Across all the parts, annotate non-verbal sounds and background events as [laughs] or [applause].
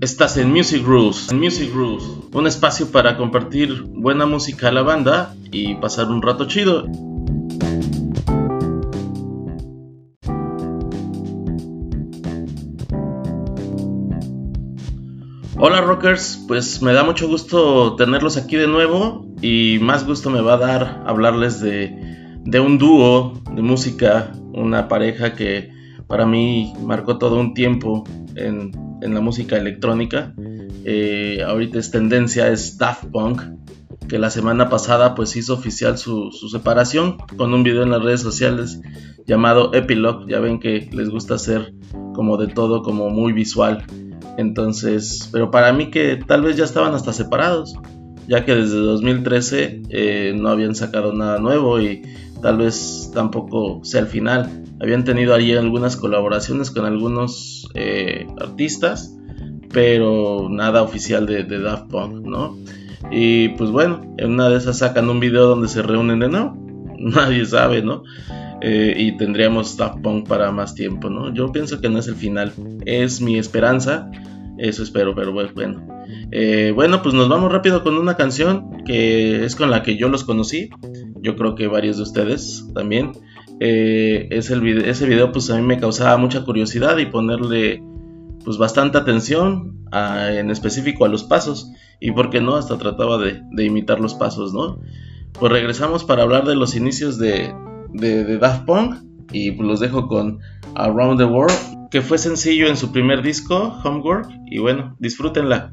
Estás en Music Rules, en Music Rules, un espacio para compartir buena música a la banda y pasar un rato chido. Hola rockers, pues me da mucho gusto tenerlos aquí de nuevo y más gusto me va a dar hablarles de, de un dúo de música, una pareja que para mí marcó todo un tiempo en, en la música electrónica. Eh, ahorita es tendencia, es Daft Punk, que la semana pasada pues hizo oficial su, su, separación con un video en las redes sociales llamado Epilogue. Ya ven que les gusta hacer como de todo, como muy visual. Entonces, pero para mí que tal vez ya estaban hasta separados, ya que desde 2013 eh, no habían sacado nada nuevo y tal vez tampoco sea el final. Habían tenido ahí algunas colaboraciones con algunos eh, artistas, pero nada oficial de, de, Daft Punk, ¿no? Y pues bueno, en una de esas sacan un video donde se reúnen de nuevo, [laughs] nadie sabe, ¿no? Eh, y tendríamos Daft Punk para más tiempo, ¿no? Yo pienso que no es el final, es mi esperanza, eso espero, pero bueno. Eh, bueno, pues nos vamos rápido con una canción que es con la que yo los conocí, yo creo que varios de ustedes también. Eh, ese, video, ese video pues a mí me causaba mucha curiosidad y ponerle pues bastante atención en específico a los pasos. Y por qué no hasta trataba de, imitar los pasos no pues regresamos para hablar de los inicios de, de, de Daft Punk. Y pues los dejo con Around the World que fue sencillo en su primer disco Homework y bueno disfrútenla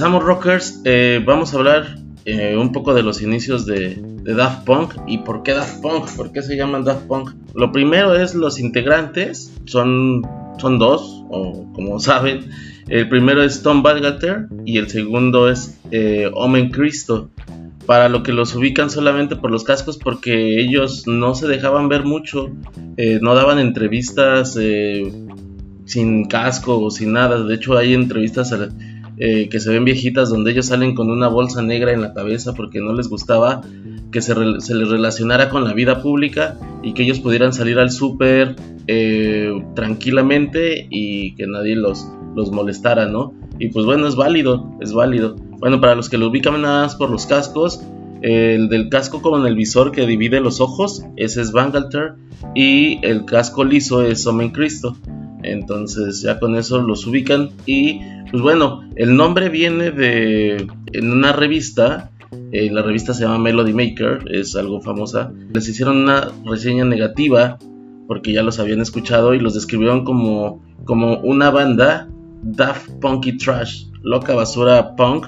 Regresamos rockers. Eh, vamos a hablar eh, un poco de los inicios de, Daft Punk y por qué Daft Punk, por qué se llaman Daft Punk. Lo primero es los integrantes, son, son dos, o como [laughs] saben, el primero es Tom Badgater y el segundo es eh, Omen Cristo. Para lo que los ubican solamente por los cascos, porque ellos no se dejaban ver mucho, eh, no daban entrevistas sin casco o sin nada. De hecho, hay entrevistas eh, que se ven viejitas donde ellos salen con una bolsa negra en la cabeza porque no les gustaba que se, les relacionara con la vida pública y que ellos pudieran salir al súper eh, tranquilamente y que nadie los, los molestara, ¿no? Y pues bueno, es válido, es válido. Bueno, para los que lo ubican nada más por los cascos, el del casco con el visor que divide los ojos, ese es Bangalter, y el casco liso es Omen Cristo. Entonces ya con eso los ubican y pues bueno, el nombre viene de en una revista, eh, la revista se llama Melody Maker, es algo famosa. Les hicieron una reseña negativa porque ya los habían escuchado y los describieron como, como una banda Daft Punky Trash, loca basura punk.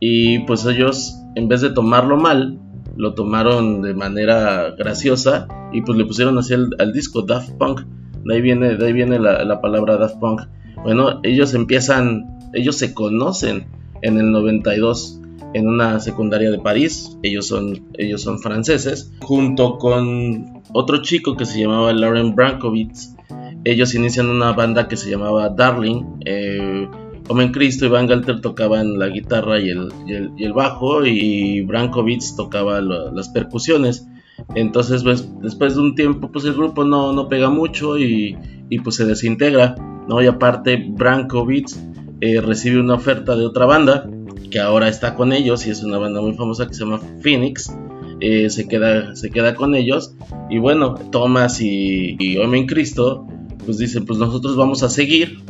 Y pues ellos, en vez de tomarlo mal, lo tomaron de manera graciosa y pues le pusieron así al disco Daft Punk. De ahí viene, de ahí viene la, palabra Daft Punk. Bueno, ellos empiezan, ellos se conocen en el 92 en una secundaria de París. Ellos son, ellos son franceses. Junto con otro chico que se llamaba Lauren Brankovitz. Ellos inician una banda que se llamaba Darling. Eh, Omen Cristo y Van Galter tocaban la guitarra y el, y el, bajo y Brankovitz tocaba las percusiones. Entonces, pues, después de un tiempo, pues el grupo no, no pega mucho y, y, pues se desintegra, ¿no? Y aparte, Brankovic eh, recibe una oferta de otra banda que ahora está con ellos y es una banda muy famosa que se llama Phoenix. Eh, se, queda, se queda con ellos y bueno, Thomas y, y Homem Cristo pues dicen pues nosotros vamos a seguir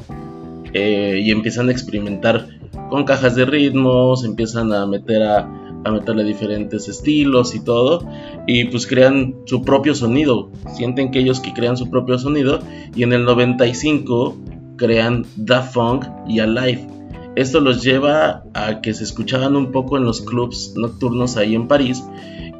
eh, y empiezan a experimentar con cajas de ritmos, empiezan a meter a, a meterle diferentes estilos y todo y pues crean su propio sonido. Sienten que ellos que crean su propio sonido y en el 95 crean Da Funk y Alive esto los lleva a que se escuchaban un poco en los clubs nocturnos ahí en París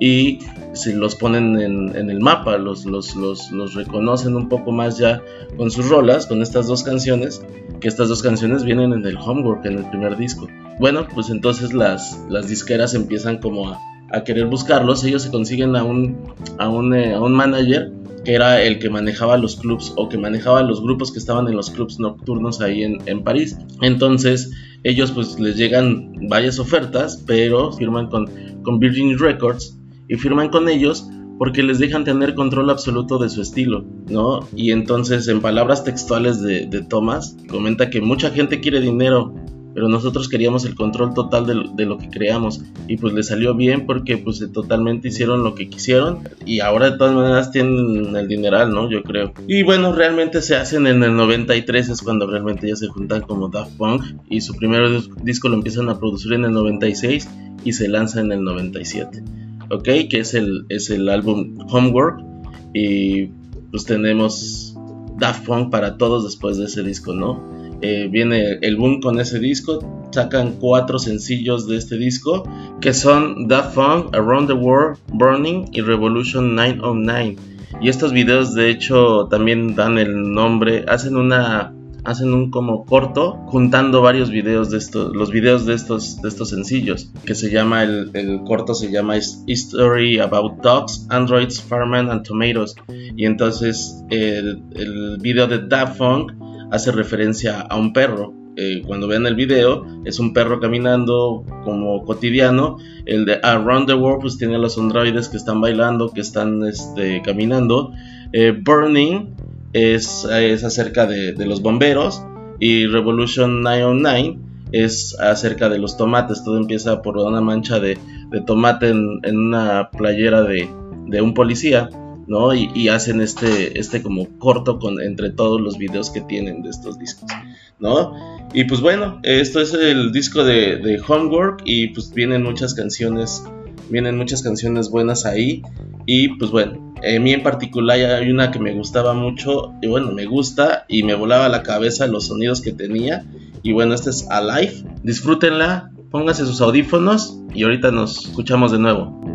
y se los ponen en, el mapa, los, los, los, reconocen un poco más ya con sus rolas, con estas dos canciones, que estas dos canciones vienen en el Homework, en el primer disco. Bueno, pues entonces las, las disqueras empiezan como a, querer buscarlos, ellos se consiguen a un, a un, eh, a un manager que era el que manejaba los clubs o que manejaba los grupos que estaban en los clubs nocturnos ahí en, en París. Entonces ellos pues les llegan varias ofertas, pero firman con, con Virgin Records y firman con ellos porque les dejan tener control absoluto de su estilo, ¿no? Y entonces en palabras textuales de, de Thomas comenta que mucha gente quiere dinero pero nosotros queríamos el control total de, lo que creamos y pues le salió bien porque pues totalmente hicieron lo que quisieron y ahora de todas maneras tienen el dineral, ¿no? Yo creo. Y bueno, realmente se hacen en el 93 es cuando realmente ya se juntan como Daft Punk y su primer disco lo empiezan a producir en el 96 y se lanza en el 97. ¿Ok? Que es el, es el álbum Homework y pues tenemos Daft Punk para todos después de ese disco, ¿no? Eh, viene el boom con ese disco. Sacan cuatro sencillos de este disco que son Daft Punk, Around the World, Burning y Revolution 909. Y estos videos de hecho también dan el nombre, hacen una hacen un como corto juntando varios videos de estos, los videos de estos, de estos sencillos, que se llama, el, corto se llama History About Dogs, Androids, Farmland and Tomatoes. Y entonces el, el video de Daft Punk hace referencia a un perro. Eh, cuando vean el video, es un perro caminando como cotidiano. El de Around the World, pues tiene a los androides que están bailando, que están este, caminando. Eh, Burning es, es acerca de, los bomberos. Y Revolution 909 es acerca de los tomates. Todo empieza por una mancha de, tomate en, una playera de, de un policía. ¿No? Y, hacen este, este como corto con, entre todos los videos que tienen de estos discos, ¿no? Y pues bueno, esto es el disco de, Homework y pues vienen muchas canciones, vienen muchas canciones buenas ahí y pues bueno, a mí en particular hay una que me gustaba mucho y bueno, me gusta y me volaba la cabeza los sonidos que tenía Y bueno, este es Alive. Disfrútenla, pónganse sus audífonos y ahorita nos escuchamos de nuevo.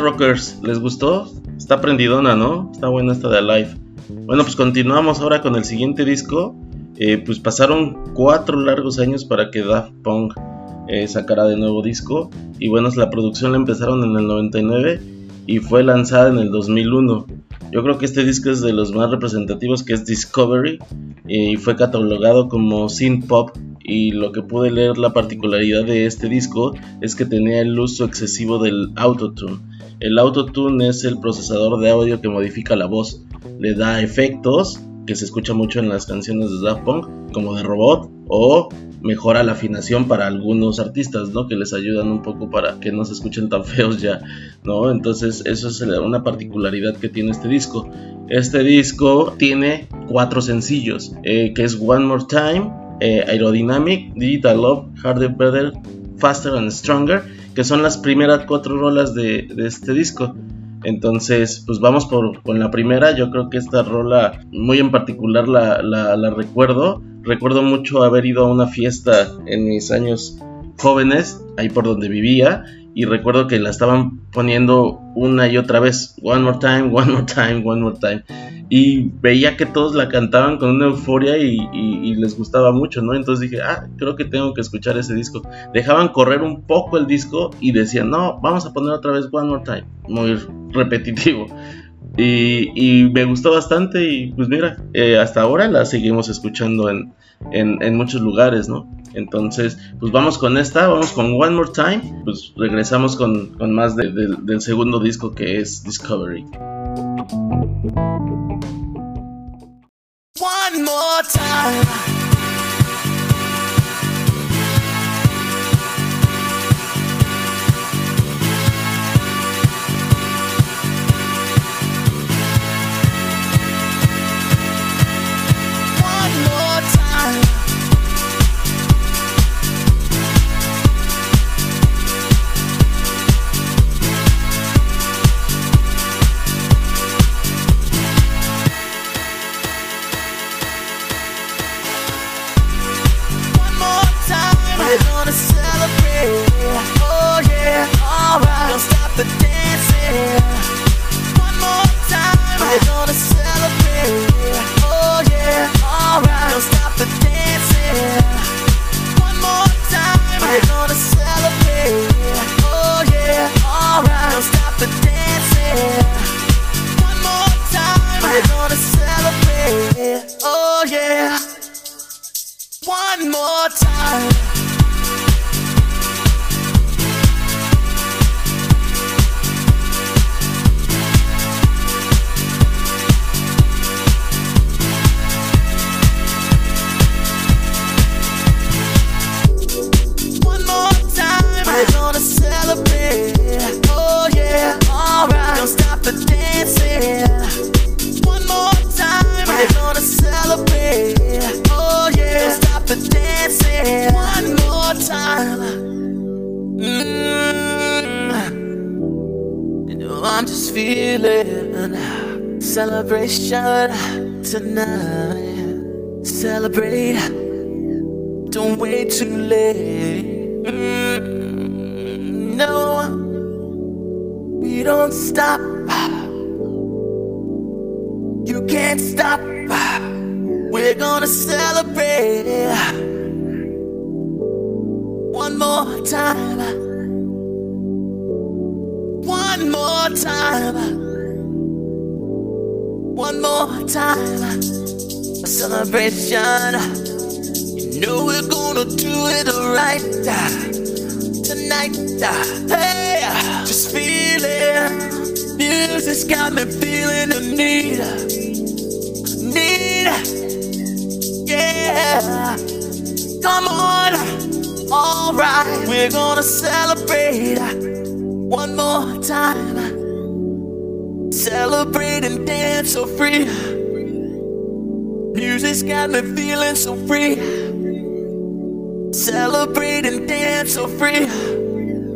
Rockers? ¿Les gustó? Está prendidona, ¿no? Está buena esta de Alive. Bueno, pues continuamos ahora con el siguiente disco. Eh, pues pasaron cuatro largos años para que Daft Punk eh, sacara de nuevo disco. Y bueno, la producción la empezaron en el 99 y fue lanzada en el 2001. Yo creo que este disco es de los más representativos que es Discovery y fue catalogado como synth pop y lo que pude leer la particularidad de este disco es que tenía el uso excesivo del autotune. El autotune es el procesador de audio que modifica la voz, le da efectos que se escucha mucho en las canciones de Daft Punk como de robot o mejora la afinación para algunos artistas, ¿no? Que les ayudan un poco para que no se escuchen tan [laughs] feos ya, ¿no? Entonces eso es una particularidad que tiene este disco. Este disco tiene cuatro sencillos, eh, que es One More Time, eh, Aerodynamic, Digital Love, Harder, Better, Faster and Stronger, que son las primeras cuatro rolas de, este disco. Entonces, pues vamos por, con la primera. Yo creo que esta rola, muy en particular, la, la, recuerdo. Recuerdo mucho haber ido a una fiesta en mis años jóvenes, ahí por donde vivía, y recuerdo que la estaban poniendo una y otra vez, one more time, [laughs] one more time, one more time. Y veía que todos la cantaban con una euforia y, les gustaba mucho, ¿no? Entonces dije, ah, creo que tengo que escuchar ese disco. Dejaban correr un poco el disco y decían, no, vamos a poner otra vez one more time. Muy repetitivo. Y, me gustó bastante y pues mira, eh, hasta ahora la seguimos escuchando en, en, muchos lugares, ¿no? Entonces, pues vamos con esta, vamos con One More Time, pues regresamos con, con más del segundo disco que es Discovery. One more time. Tonight. Hey, just feeling. Music's got me feeling the need. Need. Yeah. Come on. Alright, we're gonna celebrate one more time. Celebrate and dance so free. Music's got me feeling so free. Celebrate and dance so free.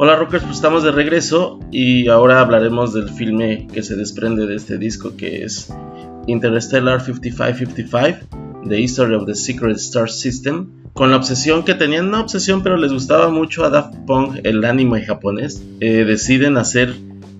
Hola Rockers, pues estamos de regreso y ahora hablaremos del filme que se desprende de este disco que es Interstellar 5555, The History of the Secret Star System, con la obsesión que tenían, una obsesión pero les gustaba mucho a Daft Punk el anime japonés, eh, deciden hacer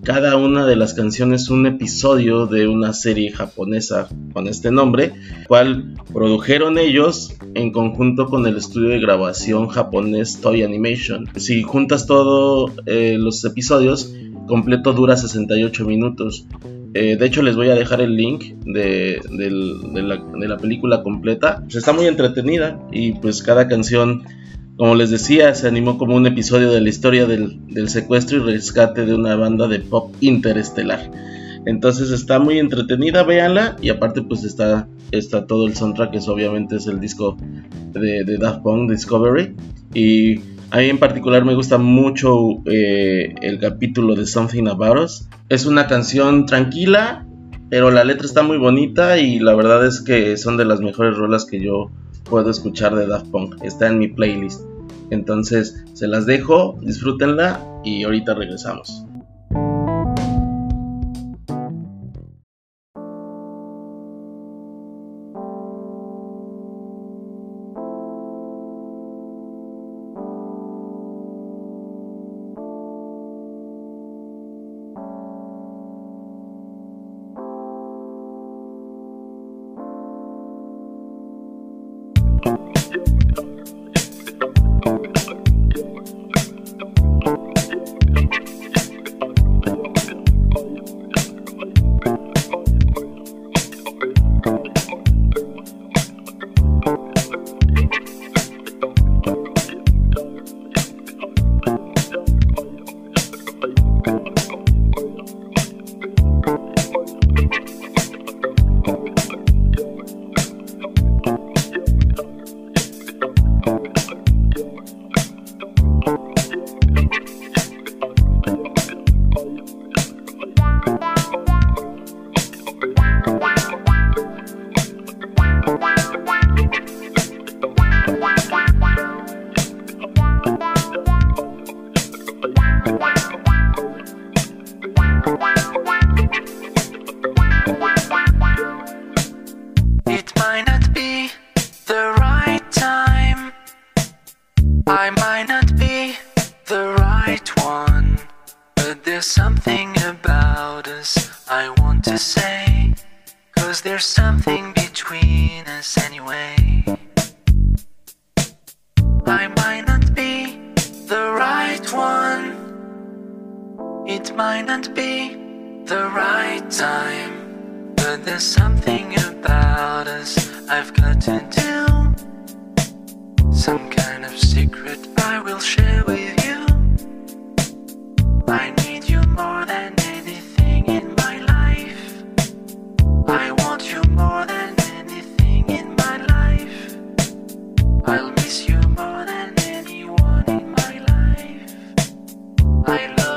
cada una de las canciones un episodio de una serie japonesa con este nombre, cual produjeron ellos en conjunto con el estudio de grabación japonés Toy Animation. Si juntas todos los episodios, completo dura 68 minutos. Eh, de hecho, les voy a dejar el link de, de la, de la película completa. Pues está muy entretenida y pues cada canción como les decía, se animó como un episodio de la historia del, del secuestro y rescate de una banda de pop interestelar. Entonces está muy entretenida, véanla. Y aparte pues está, está todo el soundtrack, que obviamente es el disco de, de Daft Punk, Discovery. Y a mí en particular me gusta mucho eh, el capítulo de Something About Us. Es una canción tranquila, pero la letra está muy bonita y la verdad es que son de las mejores rolas que yo puedo escuchar de Daft Punk. Está en mi playlist. Entonces se las dejo, disfrútenla y ahorita regresamos. Cause there's something between us anyway. I might not be the right one. It might not be the right time. But there's something about us I've got to do. Some kind of secret I will share with you. I need you more than more than anything in my life. I'll miss you more than anyone in my life. I love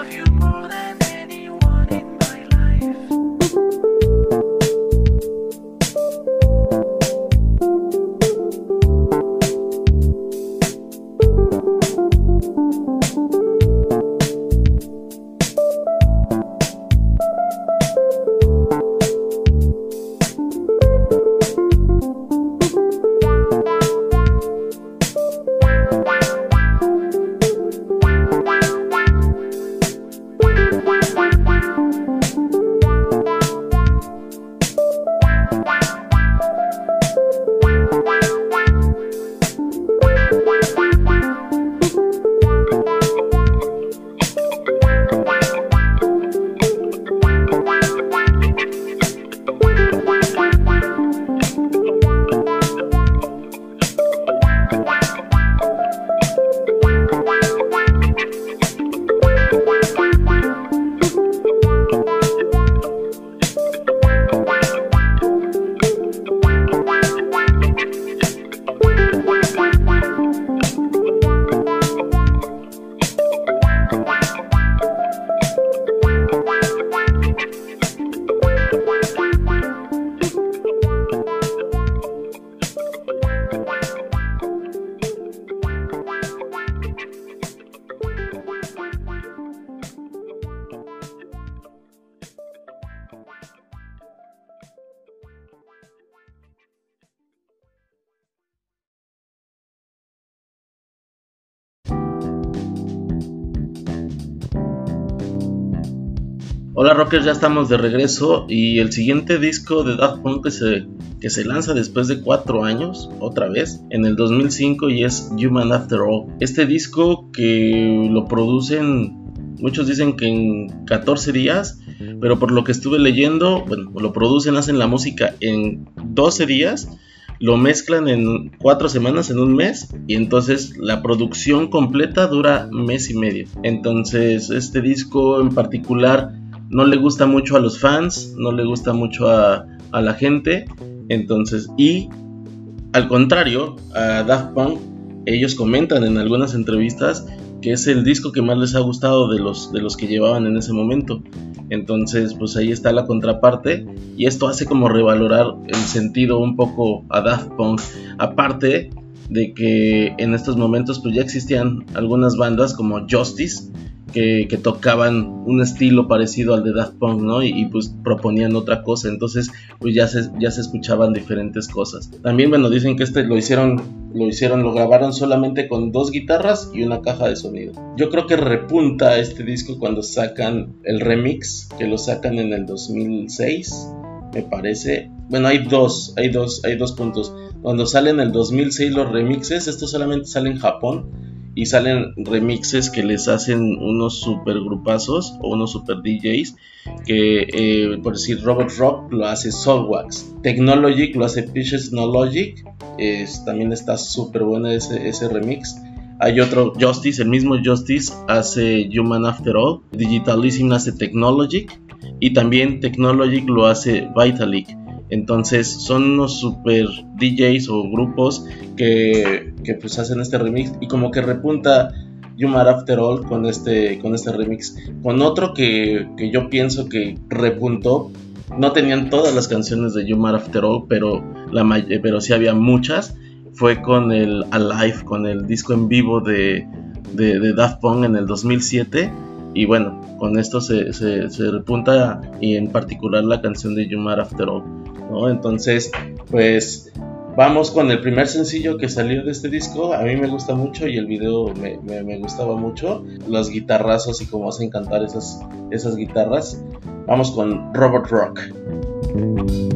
Hola Rockers, ya estamos de regreso y el siguiente disco de Daft Punk que se, que se lanza después de cuatro años, otra vez, en el 2005 y es Human After All. Este disco que lo producen, muchos dicen que en 14 días, pero por lo que estuve leyendo, bueno, lo producen, hacen la música en 12 días lo mezclan en cuatro semanas, en un mes, y entonces la producción completa dura mes y medio. Entonces este disco en particular no le gusta mucho a los fans, no le gusta mucho a, la gente, entonces, y al contrario, a Daft Punk, ellos comentan en algunas entrevistas que es el disco que más les ha gustado de los, de los que llevaban en ese momento. Entonces, pues ahí está la contraparte y esto hace como revalorar el sentido un poco a Daft Punk. Aparte de que en estos momentos pues ya existían algunas bandas como Justice que, tocaban un estilo parecido al de Daft Punk, ¿no? Y, pues proponían otra cosa, entonces pues ya se, ya se escuchaban diferentes cosas. También, bueno, dicen que este lo hicieron, lo hicieron, lo grabaron solamente con dos guitarras y una caja de sonido. Yo creo que repunta este disco cuando sacan el remix, que lo sacan en el 2006, me parece. Bueno, hay dos, hay dos, hay dos puntos. Cuando salen en el 2006 los remixes, esto solamente sale en Japón y salen remixes que les hacen unos super grupazos o unos super DJs que eh, por decir Robot Rock lo hace Soulwax Technologic lo hace Pitches No Logic también está súper bueno ese, ese remix hay otro Justice, el mismo Justice hace Human After All, Digitalism hace Technologic y también Technologic lo hace Vitalik. Entonces son unos super DJs o grupos que, pues hacen este remix y como que repunta Yumar After All con este, con este remix. Con otro que, yo pienso que repuntó, no tenían todas las canciones de Yumar After All, pero, la, pero sí había muchas. Fue con el Alive, con el disco en vivo de, de, Daft Punk en el 2007. Y bueno, con esto se, se, se repunta y en particular la canción de Yumar After All. Entonces, pues vamos con el primer sencillo que salió de este disco. A mí me gusta mucho y el video me, gustaba mucho. Los guitarrazos y cómo hacen cantar esas, esas guitarras. Vamos con Robot Rock.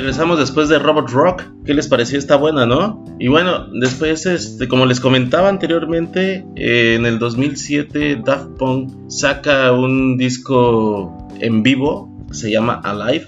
Regresamos después de Robot Rock. ¿Qué les pareció? Está buena, ¿no? Y bueno, después, este, como les comentaba anteriormente, eh, en el 2007 Daft Punk saca un disco en vivo, se llama Alive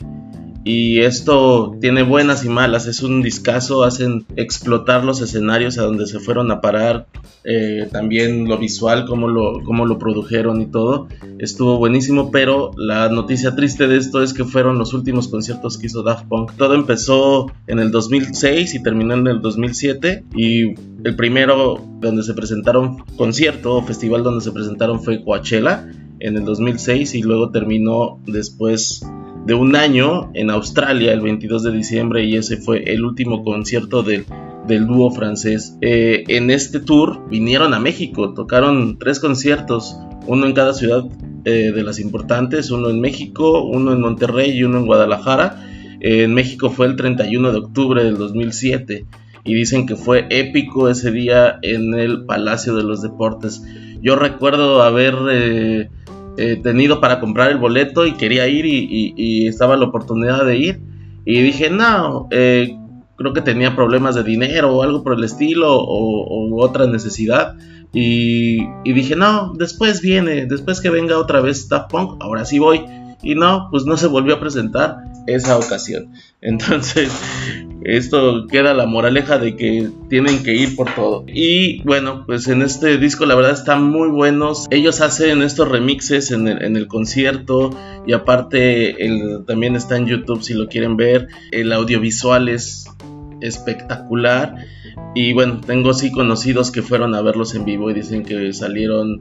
y esto tiene buenas y malas, es un discazo, hacen explotar los escenarios a donde se fueron a parar, eh, también lo visual, cómo lo, cómo lo produjeron y todo, estuvo buenísimo, pero la noticia triste de esto es que fueron los últimos conciertos que hizo Daft Punk. Todo empezó en el 2006 y terminó en el 2007 y el primero donde se presentaron concierto o festival donde se presentaron fue Coachella en el 2006 y luego terminó después de un año en Australia el 22 de diciembre y ese fue el último concierto del, del dúo francés. Eh, en este tour vinieron a México, tocaron tres conciertos, uno en cada ciudad eh, de las importantes, uno en México, uno en Monterrey y uno en Guadalajara. en México fue el 31 de octubre del 2007 y dicen que fue épico ese día en el Palacio de los Deportes. Yo recuerdo haber... Eh, eh, tenido para comprar el boleto y quería ir y, estaba la oportunidad de ir. Y dije, no, eh, creo que tenía problemas de dinero o algo por el estilo o, otra necesidad. Y, y, dije, no, después viene, después que venga otra vez Daft Punk, ahora sí voy. Y no, pues no se volvió a presentar esa ocasión. [laughs] Entonces, esto queda la moraleja de que tienen que ir por todo. Y bueno, pues en este disco la verdad están muy buenos. Ellos hacen estos remixes en el, concierto y aparte también está en YouTube si lo quieren ver. El audiovisual es espectacular. Y bueno, tengo sí conocidos que fueron a verlos en vivo y dicen que salieron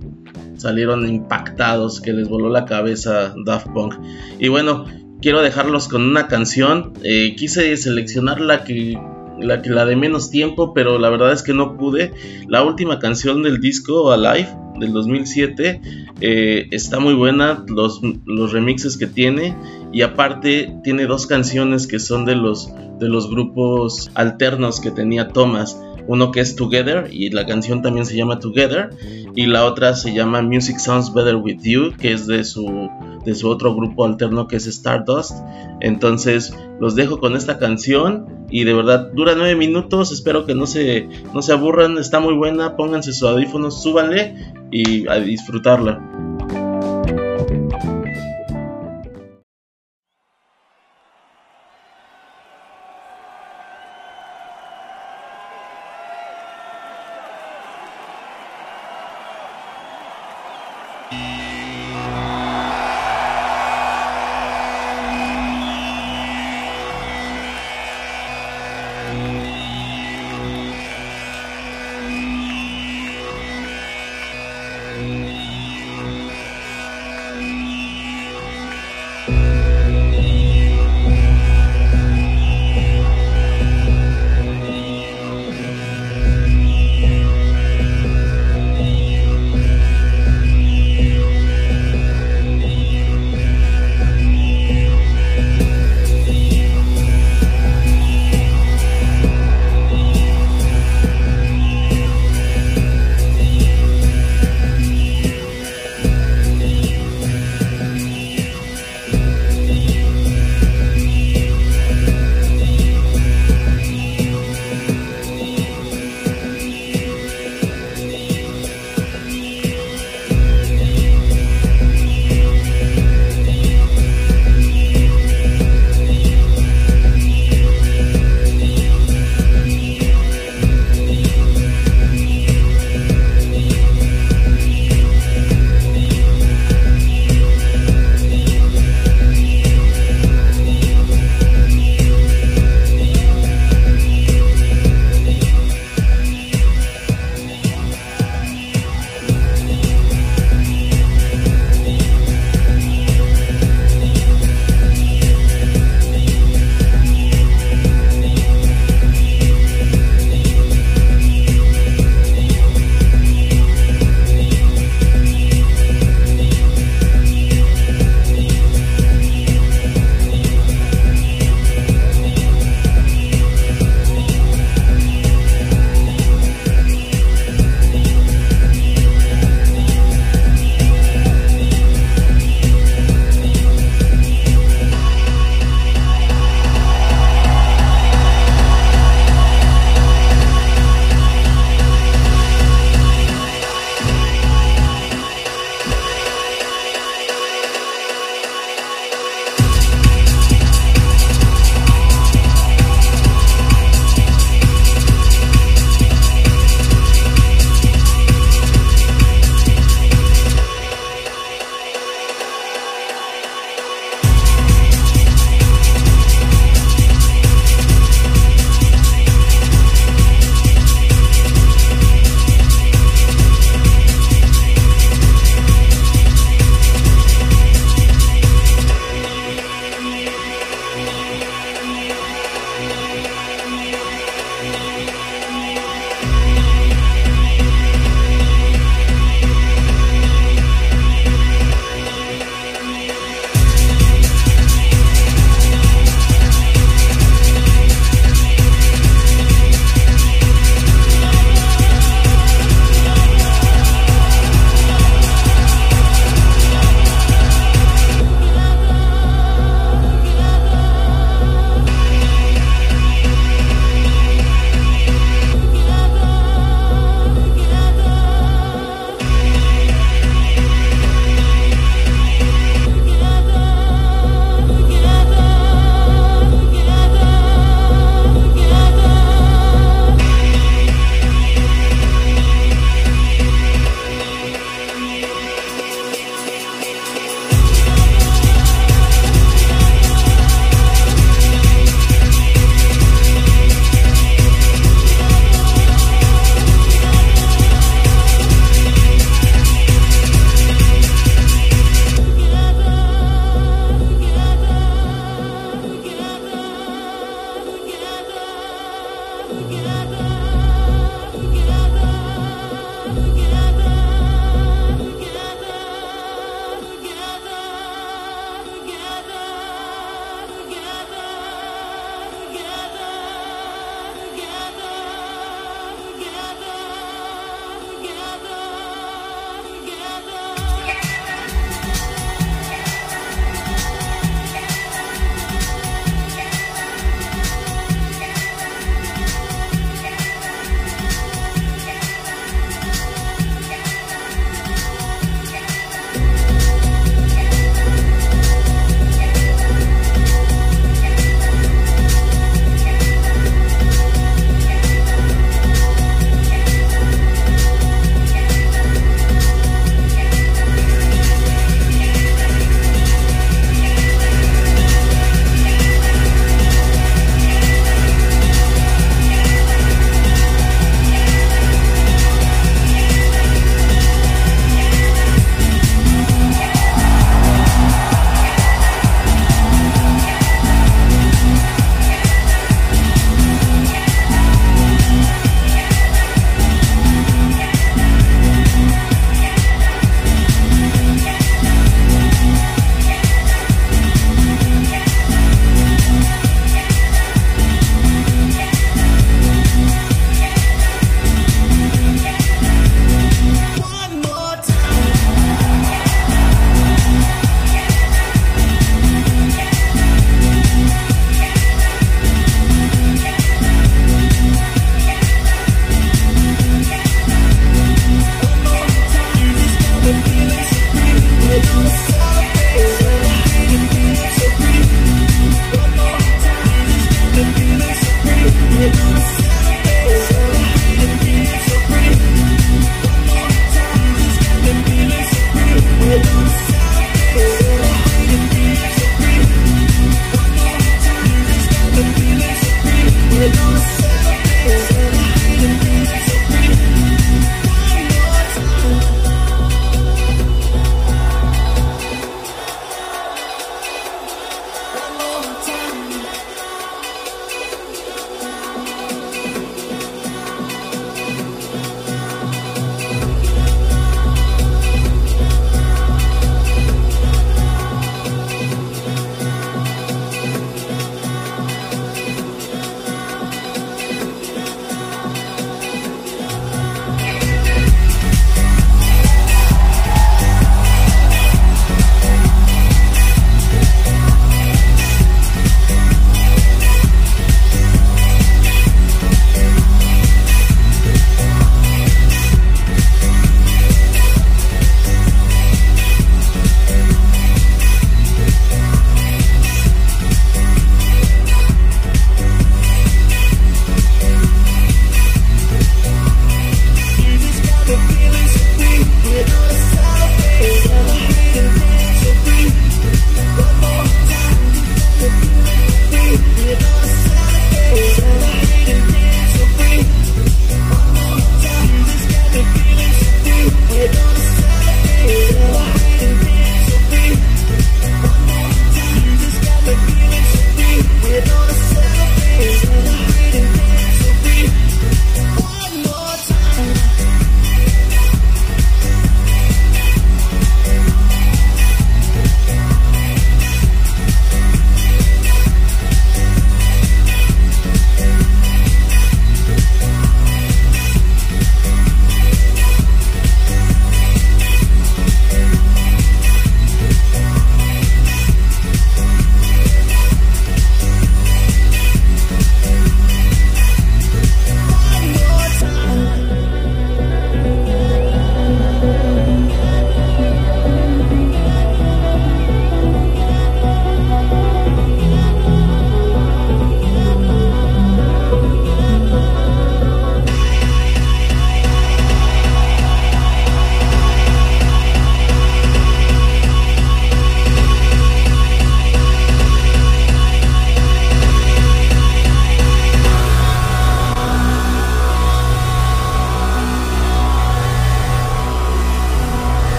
salieron impactados, que les voló la cabeza Daft Punk. Y bueno, quiero dejarlos con una canción. Eh, quise seleccionar la que, la que la de menos tiempo, pero la verdad es que no pude. La última canción del disco Alive del 2007 eh, está muy buena, los, los, remixes que tiene y aparte tiene dos canciones que son de los de los grupos alternos que tenía Thomas uno que es Together y la canción también se llama Together y la otra se llama Music Sounds Better With You que es de su de su otro grupo alterno que es Stardust. Entonces los dejo con esta canción y de verdad dura nueve minutos espero que no se no se aburran está muy buena pónganse sus audífonos súbanle y a disfrutarla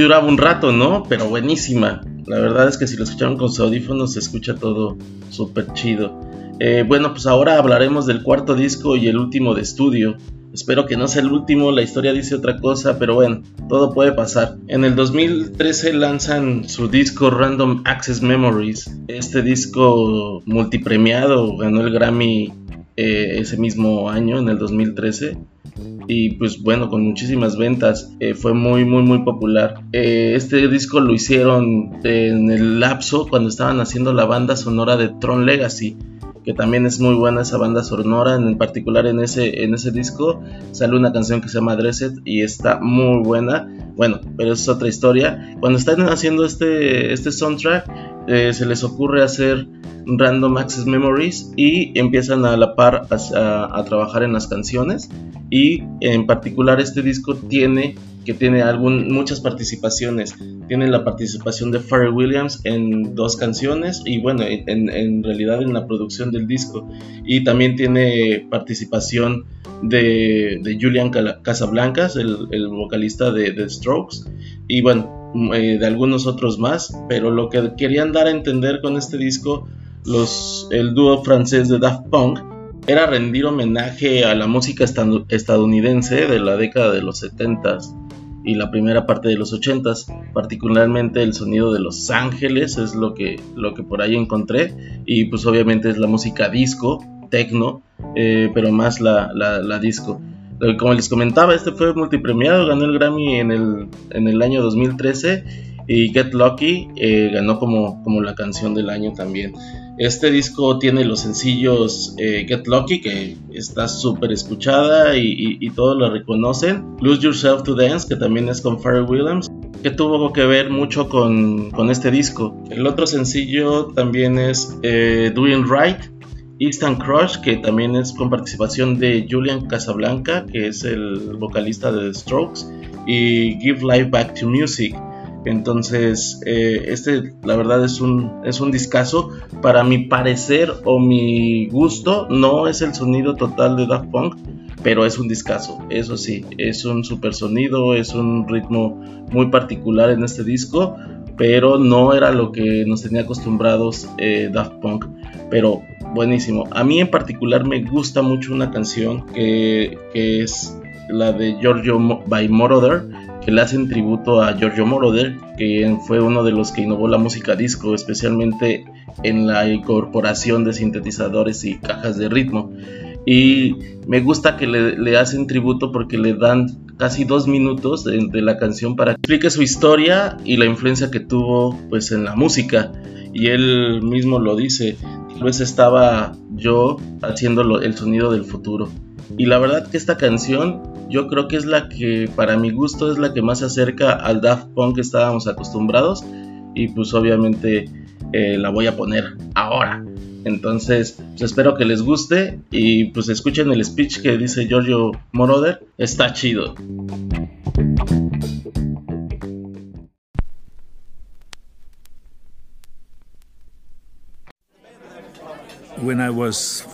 duraba un rato, ¿no? Pero buenísima. La verdad es que si lo escucharon con sus audífonos se escucha todo súper chido. Eh, bueno, pues ahora hablaremos del cuarto disco y el último de estudio. Espero que no sea el último, la historia dice otra cosa, pero bueno, todo puede pasar. En el 2013 lanzan su disco Random Access Memories. Este disco multipremiado ganó el Grammy eh, ese mismo año, en el 2013 y pues bueno, con muchísimas ventas, eh, fue muy muy muy popular. Eh, este disco lo hicieron en el lapso cuando estaban haciendo la banda sonora de Tron Legacy, que también es muy buena esa banda sonora, en particular en ese, en ese disco. Sale una canción que se llama Dresset y está muy buena, bueno, pero es otra historia. Cuando están haciendo este, este soundtrack, eh, se les ocurre hacer Random Access Memories y empiezan a la par a, trabajar en las canciones. Y en particular este disco tiene que tiene algún, muchas participaciones. Tiene la participación de Pharrell Williams en dos canciones y bueno, en, realidad en la producción del disco. Y también tiene participación de, Julian Casablancas, el, el vocalista de The Strokes. Y bueno, eh, de algunos otros más. Pero lo que querían dar a entender con este disco los, el dúo francés de Daft Punk era rendir homenaje a la música estadounidense de la década de los 70s y la primera parte de los 80s, particularmente el sonido de Los Ángeles es lo que, lo que por ahí encontré y pues obviamente es la música disco, techno, eh, pero más la, la, disco. Eh, como les comentaba, este fue multipremiado, ganó el Grammy en el, en el año 2013 y Get Lucky eh, ganó como, como la canción del año también. Este disco tiene los sencillos eh, Get Lucky, que está súper escuchada y, todos lo reconocen. Lose Yourself to Dance, que también es con Pharrell Williams, que tuvo que ver mucho con, este disco. El otro sencillo también es eh, Doing Right, Instant Crush, que también es con participación de Julian Casablanca, que es el vocalista de The Strokes, y Give Life Back to Music entonces, eh, este la verdad es un, es un discazo. Para mi parecer o mi gusto, no es el sonido total de Daft Punk, pero es un discazo. Eso sí, es un super sonido, es un ritmo muy particular en este disco, pero no era lo que nos tenía acostumbrados eh, Daft Punk. Pero buenísimo. A mí en particular me gusta mucho una canción que, que es la de Giorgio by Moroder que le hacen tributo a Giorgio Moroder, que fue uno de los que innovó la música disco, especialmente en la incorporación de sintetizadores y cajas de ritmo. Y me gusta que le, hacen tributo porque le dan casi dos minutos de, la canción para que explique su historia y la influencia que tuvo pues en la música. Y él mismo lo dice, pues estaba yo haciendo el sonido del futuro. Y la verdad que esta canción yo creo que es la que para mi gusto es la que más se acerca al Daft Punk que estábamos acostumbrados y pues obviamente eh, la voy a poner ahora. Entonces, pues espero que les guste y pues escuchen el speech que dice Giorgio Moroder. Está chido. When I was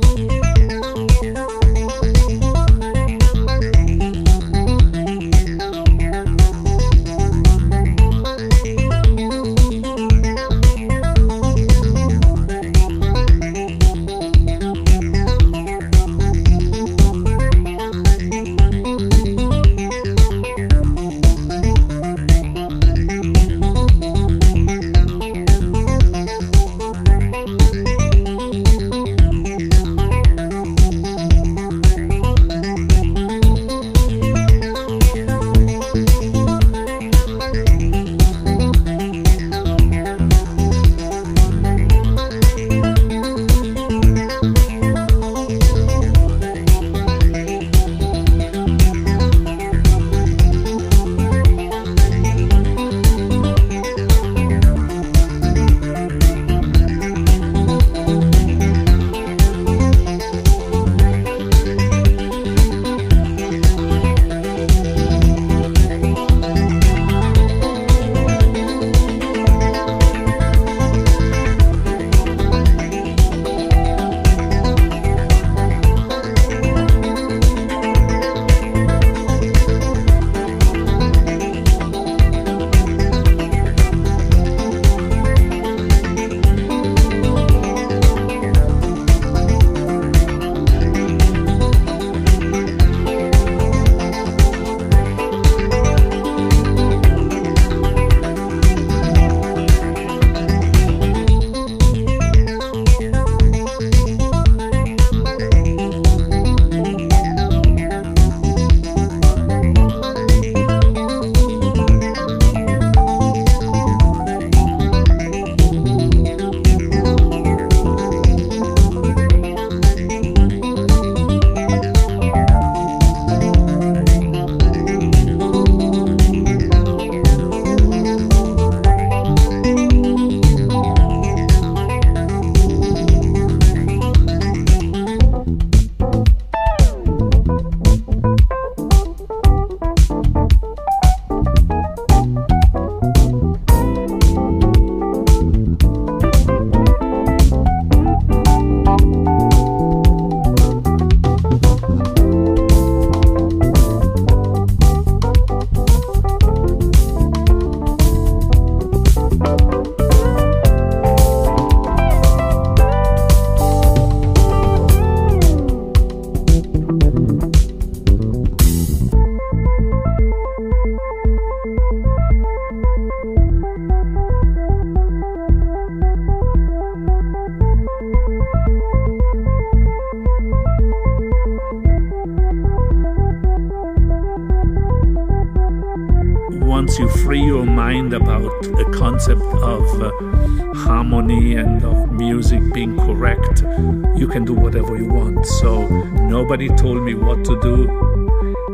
Nobody told me what to do,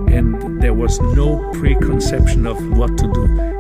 and there was no preconception of what to do.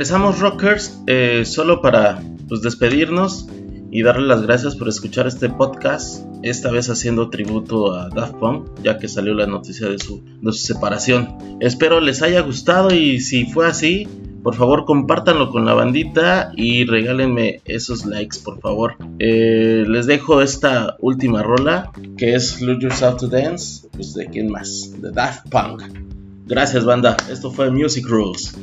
Regresamos Rockers eh, solo para pues, despedirnos y darle las gracias por escuchar este podcast, esta vez haciendo tributo a Daft Punk, ya que salió la noticia de su, de su separación. Espero les haya gustado y si fue así, por favor compártanlo con la bandita y regálenme esos likes, por favor. Eh, les dejo esta última rola, que es Lose Yourself to Dance, pues de quién más, de Daft Punk. Gracias banda, esto fue Music Rules.